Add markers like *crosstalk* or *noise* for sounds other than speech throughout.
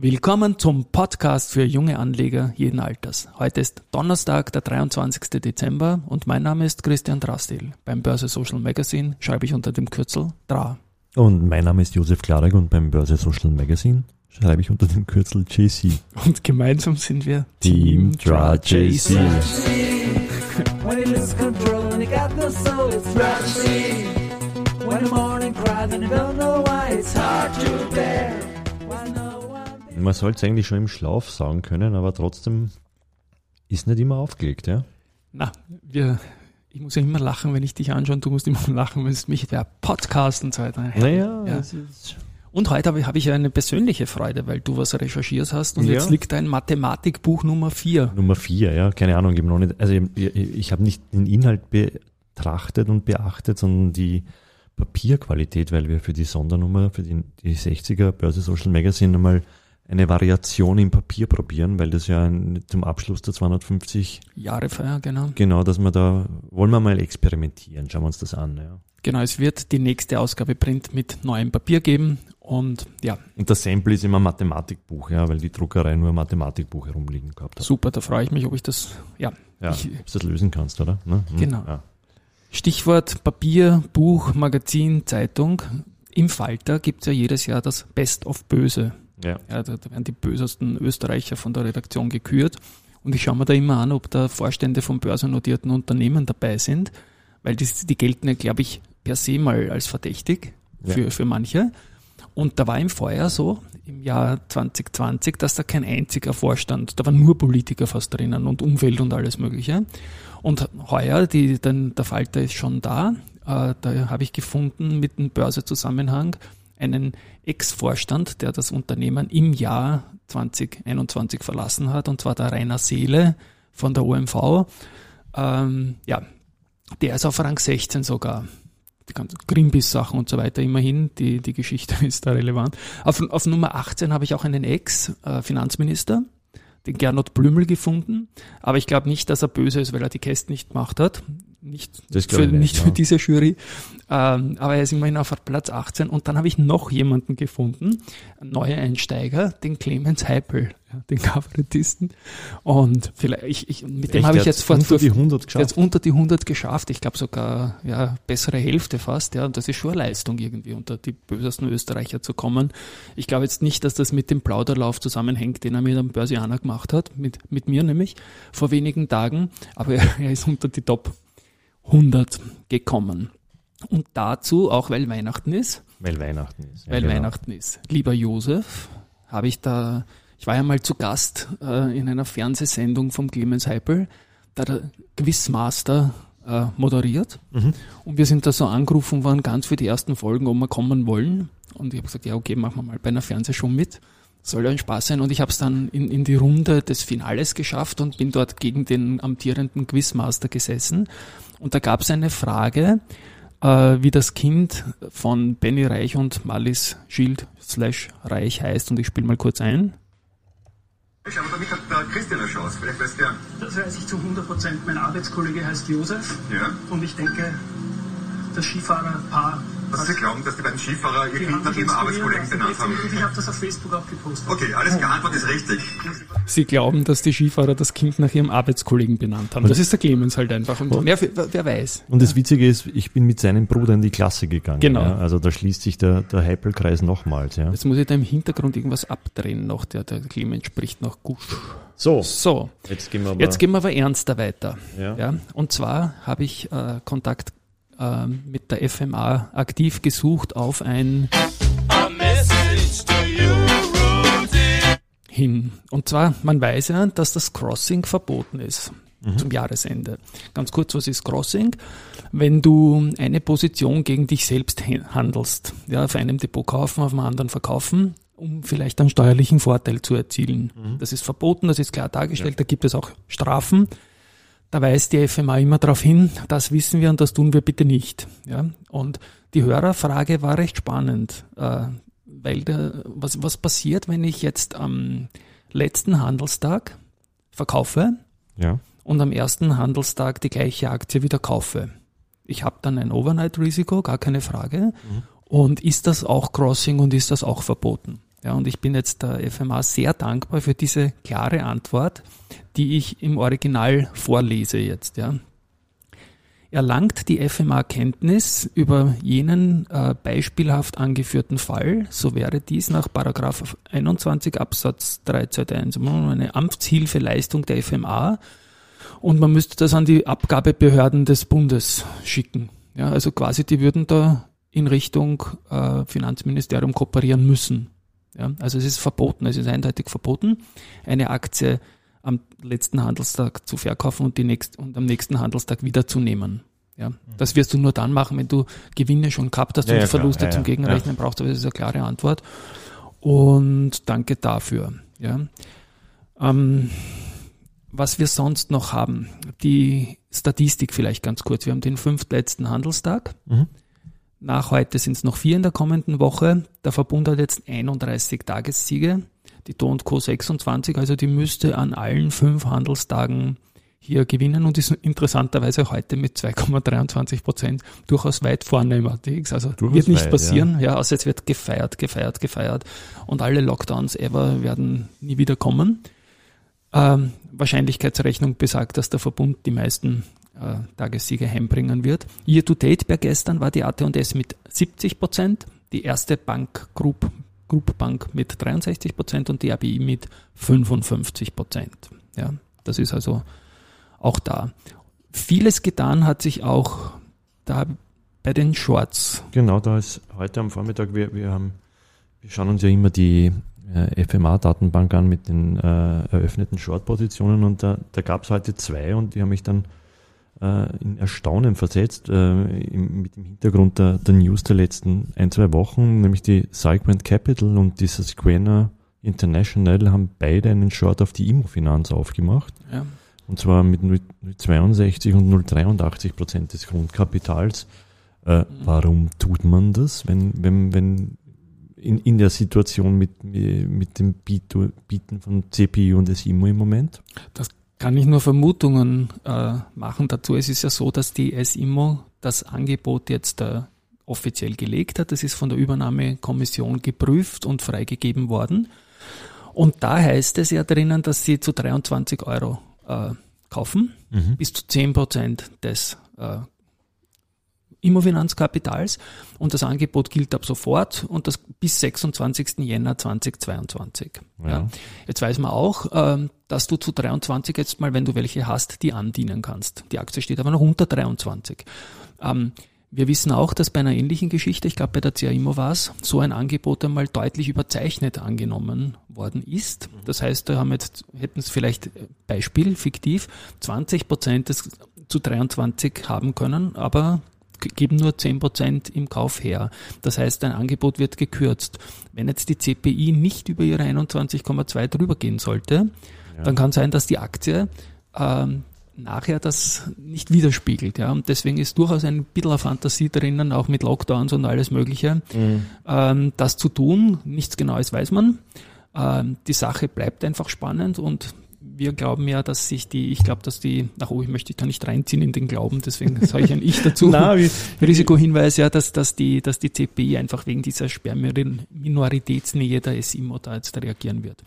Willkommen zum Podcast für junge Anleger jeden Alters. Heute ist Donnerstag, der 23. Dezember und mein Name ist Christian Drastil. Beim Börse Social Magazine schreibe ich unter dem Kürzel DRA. Und mein Name ist Josef Klarek und beim Börse Social Magazine schreibe ich unter dem Kürzel JC. Und gemeinsam sind wir Team Dra JC. When the morning cries and you don't know why, it's hard to bear. Man sollte es eigentlich schon im Schlaf sagen können, aber trotzdem ist nicht immer aufgelegt, ja? Na, wir, ich muss ja immer lachen, wenn ich dich anschaue und du musst immer *laughs* lachen, wenn es mich der Podcast und so weiter. Naja, Ja. Und heute habe ich, habe ich eine persönliche Freude, weil du was recherchiert hast und Ja. jetzt liegt dein Mathematikbuch Nummer 4. Nummer vier, ja, keine Ahnung, ich habe noch nicht, also ich, ich habe nicht den Inhalt betrachtet und beachtet, sondern die Papierqualität, weil wir für die Sondernummer, für die, die 60er Börse Social Magazine einmal eine Variation im Papier probieren, weil das ja zum Abschluss der 250, Jahre Feier, genau. genau, dass wir da, wollen wir mal experimentieren, schauen wir uns das an, ja. Genau, es wird die nächste Ausgabe Print mit neuem Papier geben und ja, Und das Sample ist immer Mathematikbuch, ja, weil die Druckerei nur Mathematikbuch herumliegen gehabt hat. super, da freue ich mich, ob ich das, ja, Ja, ich- ob du das lösen kannst, oder? Ne? Hm, Genau. Ja. Stichwort Papier, Buch, Magazin, Zeitung. Im Falter gibt's ja jedes Jahr das Best of Böse. Ja. Ja, da, da werden die bösesten Österreicher von der Redaktion gekürt. Und ich schaue mir da immer an, ob da Vorstände von börsennotierten Unternehmen dabei sind, weil die, die gelten ja, glaube ich, per se mal als verdächtig Ja. für, für manche. Und da war im Vorjahr so, im Jahr 2020, dass da kein einziger Vorstand, da waren nur Politiker fast drinnen und Umwelt und alles Mögliche. Und heuer, die, dann, der Falter ist schon da, äh, da habe ich gefunden mit dem Börsezusammenhang einen Ex-Vorstand, der das Unternehmen im Jahr 2021 verlassen hat, und zwar der Rainer Seele von der OMV. Ähm, ja, der ist auf Rang 16 sogar. Die ganzen Greenpeace-Sachen und so weiter, immerhin, die, die Geschichte *laughs* ist da relevant. Auf, auf Nummer 18 habe ich auch einen Ex-Finanzminister, den Gernot Blümel gefunden, aber ich glaube nicht, dass er böse ist, weil er die Käste nicht gemacht hat. Nicht, für, ich nicht, ja. für diese Jury. Ähm, aber er ist immerhin auf Platz 18. Und dann habe ich noch jemanden gefunden, einen neuen Einsteiger, den Clemens Heipel, ja, den Kabarettisten. Und vielleicht, ich, ich, mit dem habe ich jetzt vor, unter die 100 der hat geschafft. jetzt unter die 100 geschafft. Ich glaube sogar, ja, bessere Hälfte fast. Ja, und das ist schon eine Leistung irgendwie, unter die bösesten Österreicher zu kommen. Ich glaube jetzt nicht, dass das mit dem Plauderlauf zusammenhängt, den er mit einem Börsianer gemacht hat, mit, mit mir nämlich, vor wenigen Tagen. Aber er, *laughs* er ist unter die Top 100 gekommen. Und dazu, auch weil Weihnachten ist, Weil Weihnachten ist. Ja, weil genau. Weihnachten ist. Lieber Josef, habe ich da, ich war ja mal zu Gast äh, in einer Fernsehsendung vom Clemens Heipel, da der Quizmaster äh, moderiert. Mhm. Und wir sind da so angerufen worden, ganz für die ersten Folgen, ob wir kommen wollen. Und ich habe gesagt, ja, okay, machen wir mal bei einer Fernsehshow mit. Soll ja ein Spaß sein. Und ich habe es dann in, in die Runde des Finales geschafft und bin dort gegen den amtierenden Quizmaster gesessen. Und da gab es eine Frage, äh, wie das Kind von Benny Reich und Malis Schild slash Reich heißt. Und ich spiele mal kurz ein. Aber damit hat der Christian eine Chance. Vielleicht weiß der. Das weiß ich zu 100 Prozent. Mein Arbeitskollege heißt Josef Ja. und ich denke, das Skifahrerpaar. Also Sie glauben, dass die beiden Skifahrer ihr die Kind nach ihrem Arbeitskollegen benannt haben? Ich habe das auf Facebook auch gepostet. Okay, alles klar, Antwort ist richtig. Sie glauben, dass die Skifahrer das Kind nach ihrem Arbeitskollegen benannt haben. Das ist der Clemens halt einfach. Und wer, wer weiß. Und das Witzige ist, ich bin mit seinem Bruder in die Klasse gegangen. Genau. Ja? Also da schließt sich der, der Heipelkreis nochmals. Ja? Jetzt muss ich da im Hintergrund irgendwas abdrehen noch. Der, der Clemens spricht noch Gusch. So, So, jetzt gehen wir aber. jetzt gehen wir aber ernster weiter. Ja. Ja, und zwar habe ich äh, Kontakt äh, mit der FMA aktiv gesucht auf ein hin. Und zwar, man weiß ja, dass das Crossing verboten ist zum Jahresende. Ganz kurz, was ist Crossing? Wenn du eine Position gegen dich selbst handelst, ja, auf einem Depot kaufen, auf einem anderen verkaufen, um vielleicht einen steuerlichen Vorteil zu erzielen. Das ist verboten, das ist klar dargestellt, da gibt es auch Strafen. Da weist die FMA immer darauf hin, das wissen wir und das tun wir bitte nicht. Ja? Und die Hörerfrage war recht spannend, äh, weil der, was, was passiert, wenn ich jetzt am letzten Handelstag verkaufe ja. und am ersten Handelstag die gleiche Aktie wieder kaufe? Ich habe dann ein Overnight-Risiko, gar keine Frage. Und ist das auch Crossing und ist das auch verboten? Ja, und ich bin jetzt der FMA sehr dankbar für diese klare Antwort, die ich im Original vorlese jetzt. Ja. Erlangt die FMA Kenntnis über jenen äh, beispielhaft angeführten Fall, so wäre dies nach Paragraph 21 Absatz 3 Zeit 1 eine Amtshilfeleistung der FMA und man müsste das an die Abgabebehörden des Bundes schicken. Ja, also quasi die würden da in Richtung äh, Finanzministerium kooperieren müssen. Ja, also es ist verboten, es ist eindeutig verboten, eine Aktie am letzten Handelstag zu verkaufen und, die nächst, und am nächsten Handelstag wiederzunehmen. Ja, das wirst du nur dann machen, wenn du Gewinne schon gehabt hast Ja, und ja, Verluste. Ja, zum. Gegenrechnen brauchst. Aber das ist eine klare Antwort. Und danke dafür. Ja. Ähm, was wir sonst noch haben, die Statistik vielleicht ganz kurz. Wir haben den fünftletzten Handelstag. Mhm. Nach heute sind es noch vier in der kommenden Woche. Der Verbund hat jetzt 31 Tagessiege, die Do Co 26, also die müsste an allen fünf Handelstagen hier gewinnen und ist interessanterweise heute mit 2,23 Prozent durchaus weit vorne im ATX. Also Durchaus wird nicht weit, passieren, ja. außer es wird gefeiert, gefeiert, gefeiert und alle Lockdowns ever werden nie wieder kommen. Ähm, Wahrscheinlichkeitsrechnung besagt, dass der Verbund die meisten äh, Tagessiege heimbringen wird. Year to date per gestern war die AT&S mit 70 Prozent, die erste Bank Group, Group Bank mit 63 Prozent und die ABI mit 55 Prozent. Ja, das ist also auch da. Vieles getan hat sich auch da bei den Shorts. Genau, da ist heute am Vormittag, wir, wir haben, wir schauen uns ja immer die äh, FMA-Datenbank an mit den äh, eröffneten Short-Positionen und da, da gab es heute zwei und die haben mich dann äh, in Erstaunen versetzt, äh, im, mit dem Hintergrund der, der News der letzten ein, zwei Wochen, nämlich die Cyquent Capital und die Susquehanna International haben beide einen Short auf die Immofinanz aufgemacht. Ja. Und zwar mit 0,62 und 0,83 Prozent des Grundkapitals. Äh, warum tut man das, wenn, wenn, wenn in, in der Situation mit, mit dem Biet- Bieten von CPU und SIMO im Moment? Kann ich nur Vermutungen äh, machen dazu. Es ist ja so, dass die SIMO das Angebot jetzt äh, offiziell gelegt hat. Das ist von der Übernahmekommission geprüft und freigegeben worden. Und da heißt es ja drinnen, dass sie zu 23 Euro äh, kaufen, Mhm. bis zu 10 Prozent des äh, Immofinanzkapitals. Und das Angebot gilt ab sofort und das bis 26. Jänner 2022. Ja. Ja. Jetzt weiß man auch, ähm, dass du zu 23 jetzt mal, wenn du welche hast, die andienen kannst. Die Aktie steht aber noch unter 23. Ähm, wir wissen auch, dass bei einer ähnlichen Geschichte, ich glaube bei der CAIMO war es, so ein Angebot einmal deutlich überzeichnet angenommen worden ist. Das heißt, da haben jetzt, hätten es vielleicht äh, Beispiel, fiktiv, 20 Prozent des zu 23 haben können, aber geben nur 10 Prozent im Kauf her. Das heißt, ein Angebot wird gekürzt. Wenn jetzt die CPI nicht über ihre 21,2 drüber gehen sollte, Ja. dann kann sein, dass die Aktie ähm, nachher das nicht widerspiegelt. Ja? Und deswegen ist durchaus ein bisschen Fantasie drinnen, auch mit Lockdowns und alles Mögliche, Mhm. ähm, das zu tun. Nichts Genaues weiß man. Ähm, die Sache bleibt einfach spannend und wir glauben ja, dass sich die, ich glaube, dass die, ach oh, ich möchte dich da nicht reinziehen in den Glauben, deswegen sage ich ein Ich dazu. *laughs* Wie, *laughs* Risikohinweis, ja, dass, dass, die, dass die CPI einfach wegen dieser Sperrminoritätsnähe der SIMO da jetzt reagieren wird.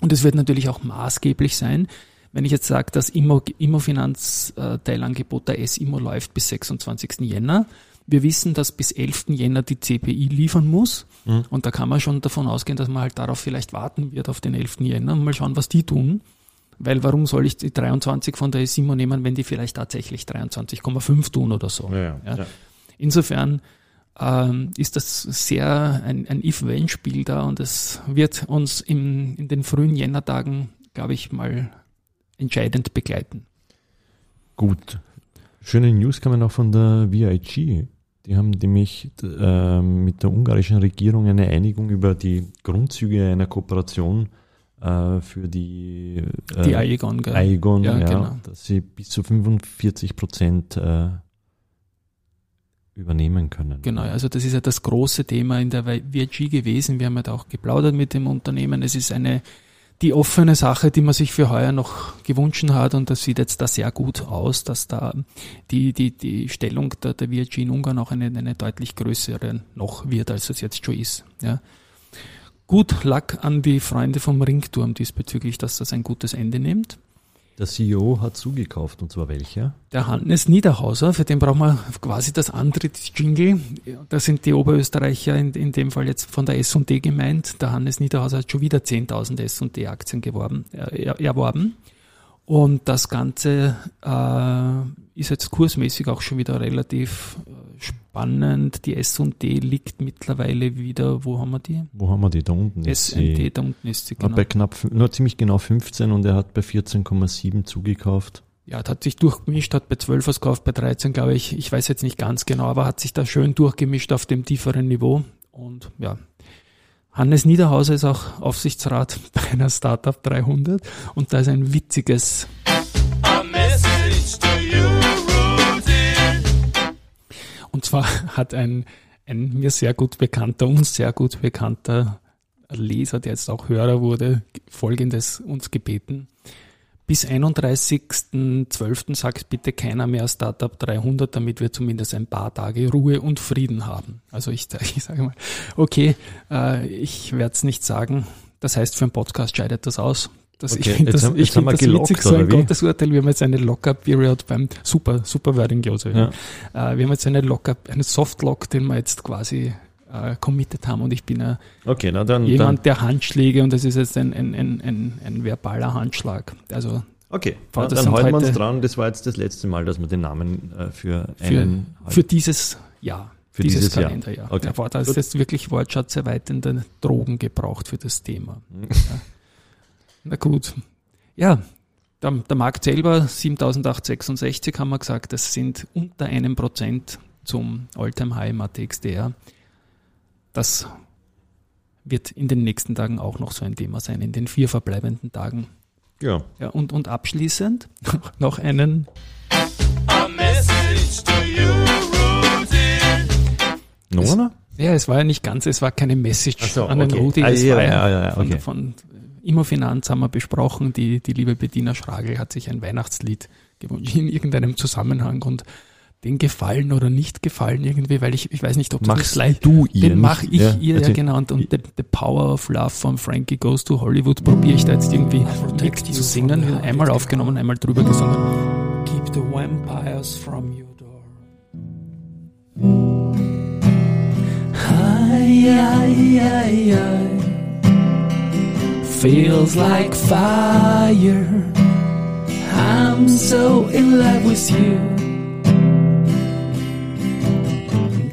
Und es wird natürlich auch maßgeblich sein, wenn ich jetzt sage, das Immo, Immofinanz-Teilangebot der SIMO läuft bis 26. Jänner. Wir wissen, dass bis 11. Jänner die CPI liefern muss. Mhm. Und da kann man schon davon ausgehen, dass man halt darauf vielleicht warten wird auf den 11. Jänner und mal schauen, was die tun. Weil warum soll ich die 23 von der SIMO nehmen, wenn die vielleicht tatsächlich 23,5 tun oder so? ja, ja. Insofern ähm, ist das sehr ein, ein If-When-Spiel da und es wird uns im, in den frühen Jännertagen, glaube ich, mal entscheidend begleiten. Gut. Schöne News kamen auch von der VIG. Die haben nämlich äh, mit der ungarischen Regierung eine Einigung über die Grundzüge einer Kooperation äh, für die, äh, Die Aegon? Aegon, Ja, ja, genau. dass sie bis zu 45 Prozent äh, übernehmen können. Genau, also das ist ja das große Thema in der VIG gewesen. Wir haben ja da auch geplaudert mit dem Unternehmen. Es ist eine die offene Sache, die man sich für heuer noch gewünscht hat und das sieht jetzt da sehr gut aus, dass da die, die, die Stellung der, der VIG in Ungarn auch eine, eine deutlich größere noch wird, als es jetzt schon ist. Ja. Gut Luck an die Freunde vom Ringturm diesbezüglich, dass das ein gutes Ende nimmt. Der CEO hat zugekauft, und zwar welcher? Der Hannes Niederhauser, für den brauchen wir quasi das Antrittsjingle. Da sind die Oberösterreicher in, in dem Fall jetzt von der S&D gemeint. Der Hannes Niederhauser hat schon wieder 10.000 S&D-Aktien äh, er- erworben. Und das Ganze äh, ist jetzt kursmäßig auch schon wieder relativ äh, spannend. Die S&D liegt mittlerweile wieder, wo haben wir die? Wo haben wir die? Da unten ist S&D, sie. da unten ist sie, genau. Bei knapp, nur ziemlich genau 15 und er hat bei 14,7 zugekauft. Ja, hat sich durchgemischt, hat bei 12 was gekauft, bei 13 glaube ich, ich weiß jetzt nicht ganz genau, aber hat sich da schön durchgemischt auf dem tieferen Niveau. Und ja, Hannes Niederhauser ist auch Aufsichtsrat *laughs* bei einer Startup 300 und da ist ein witziges Und zwar *laughs* hat ein, ein mir sehr gut bekannter, uns sehr gut bekannter Leser, der jetzt auch Hörer wurde, folgendes uns gebeten. Bis 31.12. sagt bitte keiner mehr Startup 300, damit wir zumindest ein paar Tage Ruhe und Frieden haben. Also ich, *laughs* ich sage mal, okay, äh, ich werde es nicht sagen. Das heißt, für einen Podcast scheidet das aus. Das, Okay, ich finde das, haben- ich find das gelockt, witzig, so ein? Gottesurteil. Wir haben jetzt eine Lock-up-Period beim super, super Wording, Josef. Ja. Äh, wir haben jetzt eine Lock-up, einen Softlock, den wir jetzt quasi äh, committed haben und ich bin ja Okay, na dann. jemand, der Handschläge und das ist jetzt ein, ein, ein, ein, ein verbaler Handschlag. Also dann okay, na, dann halten wir uns dran. Das war jetzt das letzte Mal, dass wir den Namen äh, für für, einen. für dieses Jahr. Für dieses, dieses Jahr. Kalenderjahr. Okay. Ja, boah, da ist jetzt wirklich wortschatzerweiternde Drogen gebraucht für das Thema. Mhm. ja. Na gut. Ja, der, der Markt selber 7866 haben wir gesagt, das sind unter einem Prozent zum Alltime High im ATXDR. Das wird in den nächsten Tagen auch noch so ein Thema sein, in den vier verbleibenden Tagen. ja, Ja, und, und abschließend *laughs* noch einen noch einer? Ja, es war ja nicht ganz, es war keine Message so, an den okay. Rudi. Ah, Es ja, war ja, ja, ja, von, okay. von Immofinanz haben wir besprochen. Die, die liebe Bettina Schragel hat sich ein Weihnachtslied gewünscht in irgendeinem Zusammenhang und den gefallen oder nicht gefallen irgendwie, weil ich, ich weiß nicht, ob das Machst Slide, du ihr? den mache nicht- ich ihr, ja also- genau. Und, und the, the Power of Love von Frankie Goes to Hollywood probiere ich da jetzt irgendwie mit zu singen. Einmal aufgenommen, einmal drüber gesungen. Keep the vampires from your door. Ay, ay, ay, ay. Feels like fire. I'm so in love with you.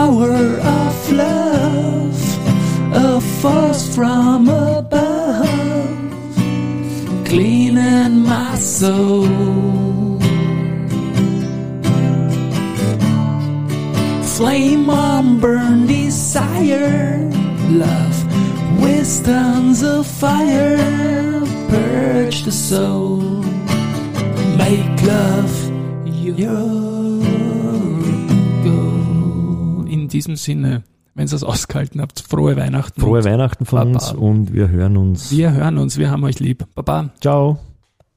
Power of love, a force from above, cleaning my soul. Flame on burn desire, love, wisdom's a fire, purge the soul, make love your diesem Sinne, wenn ihr es ausgehalten habt, frohe Weihnachten. Frohe Weihnachten von Baba. uns und wir hören uns. Wir hören uns, wir haben euch lieb. Baba. Ciao.